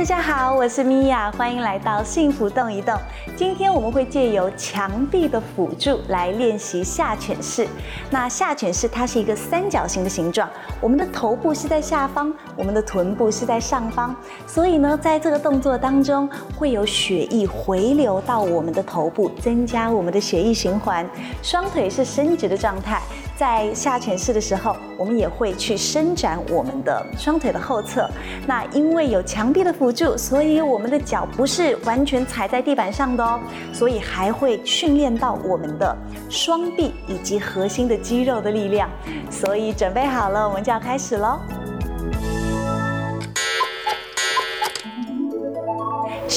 大家好，我是米娅，欢迎来到幸福动一动。今天我们会借由墙壁的辅助来练习下犬式。那下犬式它是一个三角形的形状，我们的头部是在下方，我们的臀部是在上方，所以呢，在这个动作当中会有血液回流到我们的头部，增加我们的血液循环。双腿是伸直的状态。在下犬式的时候，我们也会去伸展我们的双腿的后侧。那因为有墙壁的辅助，所以我们的脚不是完全踩在地板上的哦，所以还会训练到我们的双臂以及核心的肌肉的力量。所以准备好了，我们就要开始喽。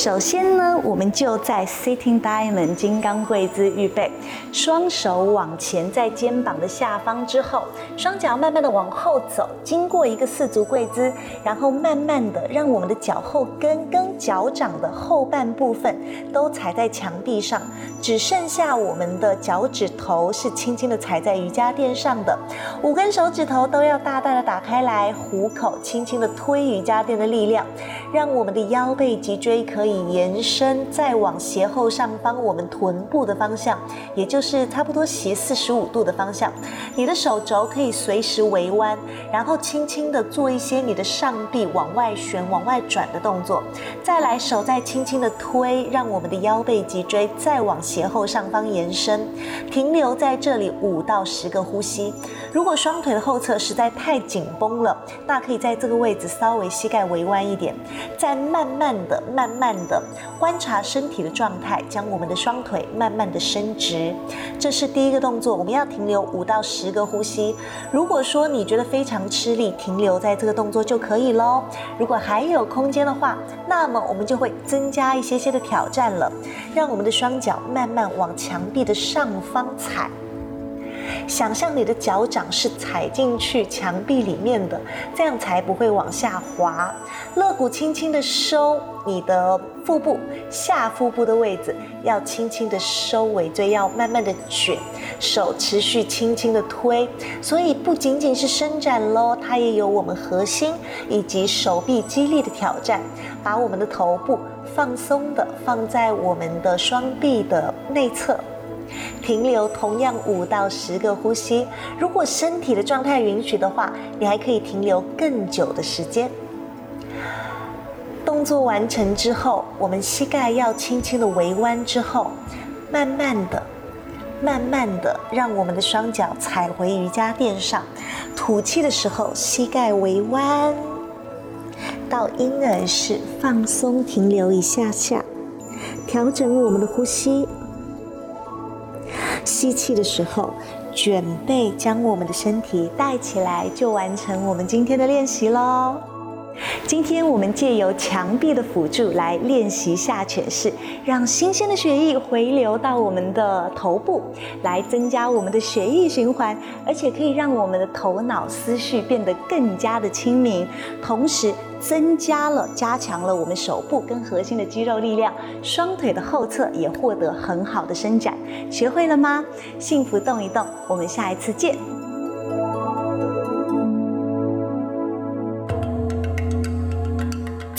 首先呢，我们就在 Sitting Diamond 金刚跪姿预备，双手往前在肩膀的下方之后，双脚慢慢的往后走，经过一个四足跪姿，然后慢慢的让我们的脚后跟跟脚掌的后半部分都踩在墙壁上，只剩下我们的脚趾头是轻轻的踩在瑜伽垫上的，五根手指头都要大大的打开来，虎口轻轻的推瑜伽垫的力量，让我们的腰背脊椎可以。延伸再往斜后上方，我们臀部的方向，也就是差不多斜四十五度的方向。你的手肘可以随时微弯，然后轻轻的做一些你的上臂往外旋、往外转的动作。再来，手再轻轻的推，让我们的腰背脊椎再往斜后上方延伸，停留在这里五到十个呼吸。如果双腿的后侧实在太紧绷了，那可以在这个位置稍微膝盖微弯一点，再慢慢的、慢慢。的观察身体的状态，将我们的双腿慢慢的伸直，这是第一个动作。我们要停留五到十十个呼吸。如果说你觉得非常吃力，停留在这个动作就可以喽。如果还有空间的话，那么我们就会增加一些些的挑战了，让我们的双脚慢慢往墙壁的上方踩。想象你的脚掌是踩进去墙壁里面的，这样才不会往下滑。肋骨轻轻的收，你的腹部下腹部的位置要轻轻的收，尾椎要慢慢的卷，手持续轻轻的推。所以不仅仅是伸展喽，它也有我们核心以及手臂肌力的挑战。把我们的头部放松的放在我们的双臂的内侧。停留同样五到十个呼吸，如果身体的状态允许的话，你还可以停留更久的时间。动作完成之后，我们膝盖要轻轻的微弯，之后慢慢的、慢慢的让我们的双脚踩回瑜伽垫上。吐气的时候，膝盖微弯，到婴儿式放松，停留一下下，调整我们的呼吸。吸气的时候，准备，将我们的身体带起来，就完成我们今天的练习喽。今天我们借由墙壁的辅助来练习下犬式，让新鲜的血液回流到我们的头部，来增加我们的血液循环，而且可以让我们的头脑思绪变得更加的清明，同时。增加了、加强了我们手部跟核心的肌肉力量，双腿的后侧也获得很好的伸展。学会了吗？幸福动一动，我们下一次见。